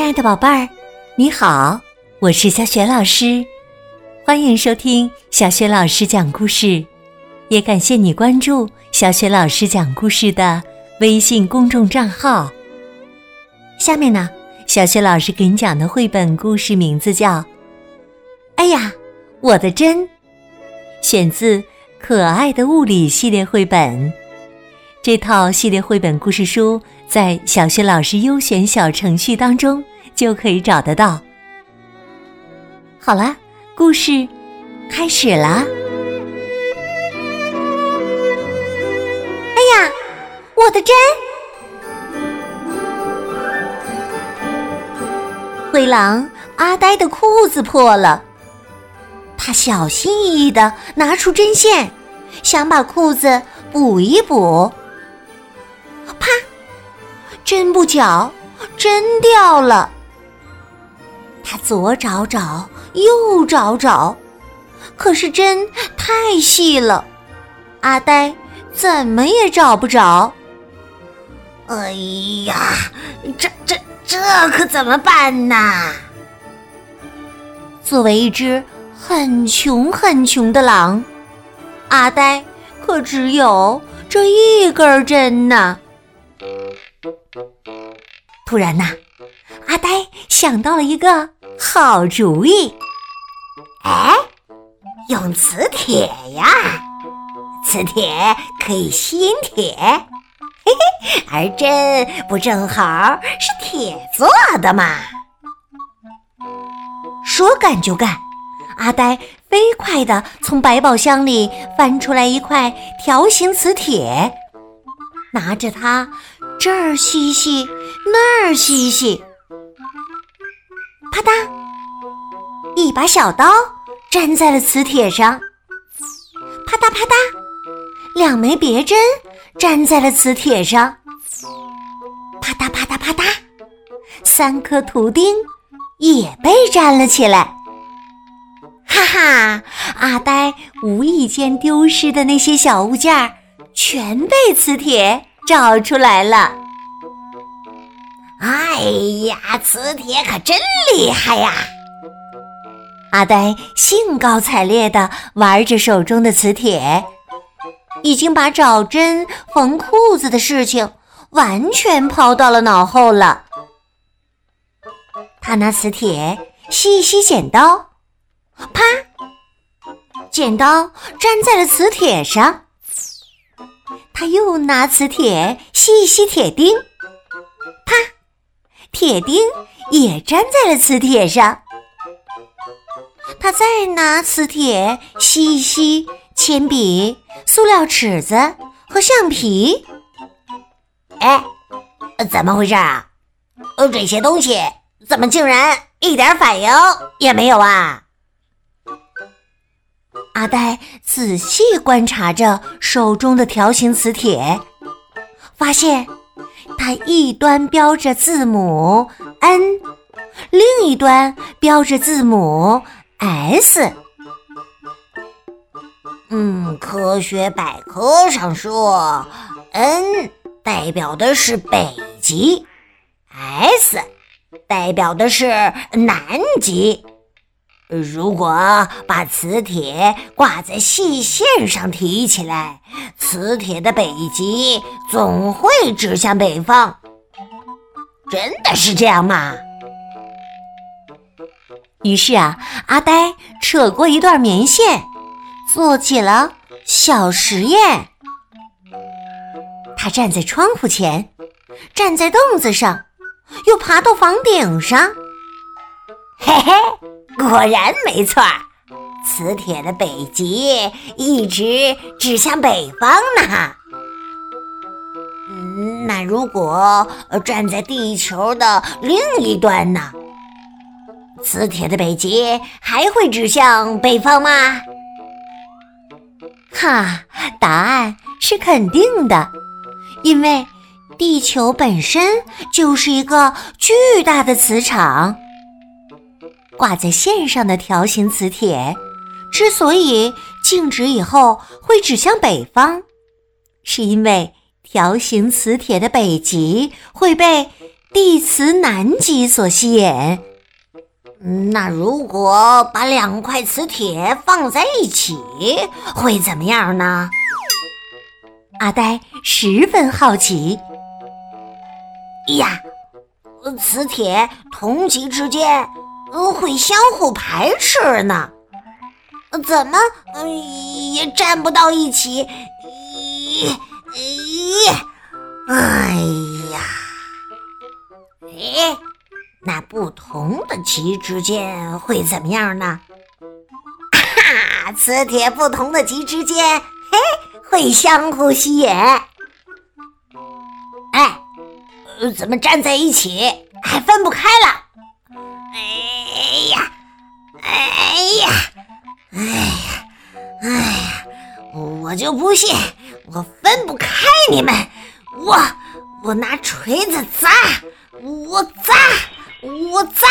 亲爱的宝贝儿，你好，我是小雪老师，欢迎收听小雪老师讲故事，也感谢你关注小雪老师讲故事的微信公众账号。下面呢，小雪老师给你讲的绘本故事名字叫《哎呀，我的针》，选自《可爱的物理》系列绘本。这套系列绘本故事书在小学老师优选小程序当中就可以找得到。好了，故事开始了。哎呀，我的针！灰狼阿呆的裤子破了，他小心翼翼的拿出针线，想把裤子补一补。真！不巧，针掉了。他左找找，右找找，可是针太细了，阿呆怎么也找不着。哎呀，这这这可怎么办呢？作为一只很穷很穷的狼，阿呆可只有这一根针呢。突然呐，阿呆想到了一个好主意。哎，用磁铁呀，磁铁可以吸引铁，嘿嘿，而针不正好是铁做的吗？说干就干，阿呆飞快地从百宝箱里翻出来一块条形磁铁。拿着它，这儿吸吸，那儿吸吸，啪嗒，一把小刀粘在了磁铁上，啪嗒啪嗒，两枚别针粘在了磁铁上，啪嗒啪嗒啪嗒，三颗图钉也被粘了起来。哈哈，阿呆无意间丢失的那些小物件儿。全被磁铁找出来了！哎呀，磁铁可真厉害呀！阿呆兴高采烈地玩着手中的磁铁，已经把找针缝裤子的事情完全抛到了脑后了。他拿磁铁吸一吸剪刀，啪，剪刀粘在了磁铁上。他又拿磁铁吸一吸铁钉，啪，铁钉也粘在了磁铁上。他再拿磁铁吸一吸铅笔、塑料尺子和橡皮。哎，怎么回事啊？呃，这些东西怎么竟然一点反应也没有啊？阿呆仔细观察着手中的条形磁铁，发现它一端标着字母 N，另一端标着字母 S。嗯，科学百科上说，N 代表的是北极，S 代表的是南极。如果把磁铁挂在细线上提起来，磁铁的北极总会指向北方。真的是这样吗？于是啊，阿呆扯过一段棉线，做起了小实验。他站在窗户前，站在凳子上，又爬到房顶上。嘿嘿。果然没错儿，磁铁的北极一直指向北方呢。嗯那如果站在地球的另一端呢？磁铁的北极还会指向北方吗？哈，答案是肯定的，因为地球本身就是一个巨大的磁场。挂在线上的条形磁铁，之所以静止以后会指向北方，是因为条形磁铁的北极会被地磁南极所吸引。那如果把两块磁铁放在一起，会怎么样呢？阿呆十分好奇。呀，磁铁同极之间会相互排斥呢，怎么也站不到一起？咦咦，哎呀，哎。那不同的极之间会怎么样呢？哈，磁铁不同的极之间，嘿，会相互吸引。哎，怎么站在一起还分不开了？我就不信我分不开你们！我我拿锤子砸，我砸！我砸！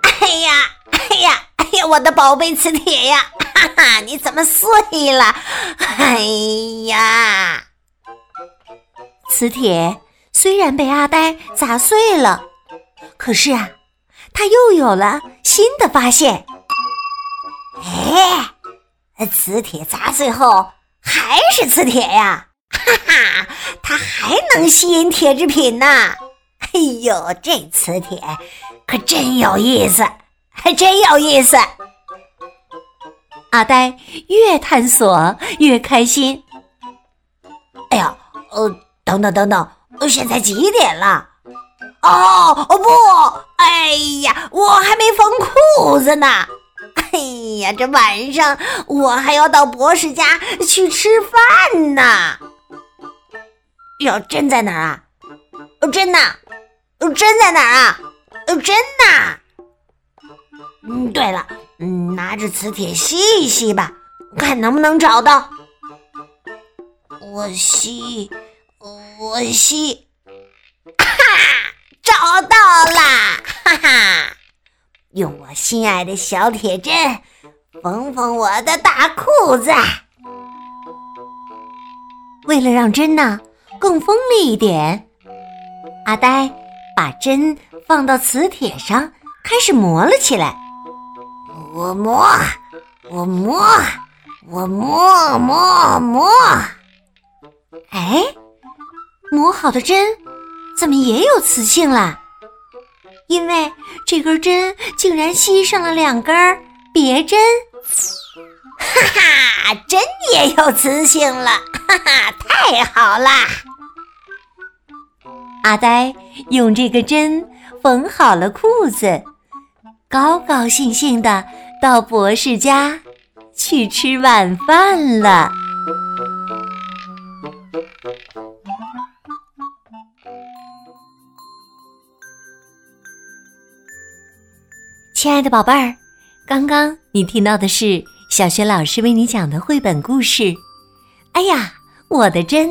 哎呀，哎呀，哎呀，我的宝贝磁铁呀！哈哈，你怎么碎了？哎呀，磁铁虽然被阿呆砸碎了，可是啊，他又有了新的发现。哎，呃磁铁砸碎后还是磁铁呀！哈哈，它还能吸引铁制品呢。哎呦，这磁铁可真有意思，还真有意思！阿呆越探索越开心。哎呀，呃，等等等等，现在几点了？哦哦不，哎呀，我还没缝裤子呢！哎呀，这晚上我还要到博士家去吃饭呢。哟，针在哪儿啊？针呢？针在哪儿啊？针呐！嗯，对了，嗯，拿着磁铁吸一吸吧，看能不能找到。我吸，我吸，哈，找到啦！哈哈，用我心爱的小铁针缝缝我的大裤子。为了让针呢更锋利一点，阿呆。把针放到磁铁上，开始磨了起来。我磨，我磨，我磨磨磨。哎，磨好的针怎么也有磁性了？因为这根针竟然吸上了两根别针。哈哈，针也有磁性了！哈哈，太好啦！阿呆用这个针缝好了裤子，高高兴兴的到博士家去吃晚饭了。亲爱的宝贝儿，刚刚你听到的是小学老师为你讲的绘本故事。哎呀，我的针，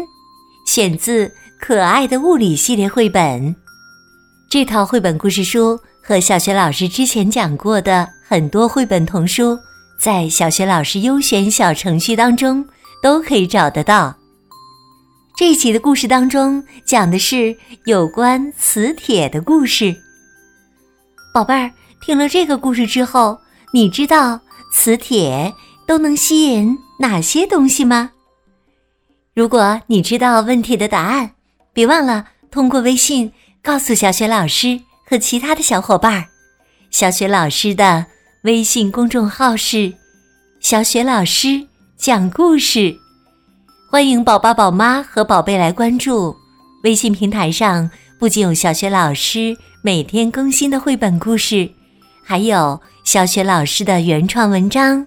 选自。可爱的物理系列绘本，这套绘本故事书和小学老师之前讲过的很多绘本童书，在小学老师优选小程序当中都可以找得到。这一集的故事当中讲的是有关磁铁的故事。宝贝儿，听了这个故事之后，你知道磁铁都能吸引哪些东西吗？如果你知道问题的答案，别忘了通过微信告诉小雪老师和其他的小伙伴。小雪老师的微信公众号是“小雪老师讲故事”，欢迎宝宝、宝妈和宝贝来关注。微信平台上不仅有小雪老师每天更新的绘本故事，还有小学老师的原创文章、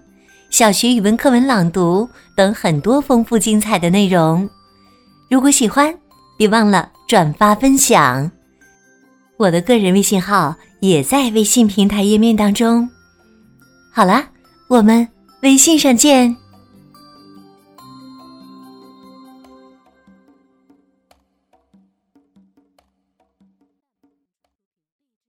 小学语文课文朗读等很多丰富精彩的内容。如果喜欢，别忘了转发分享，我的个人微信号也在微信平台页面当中。好了，我们微信上见。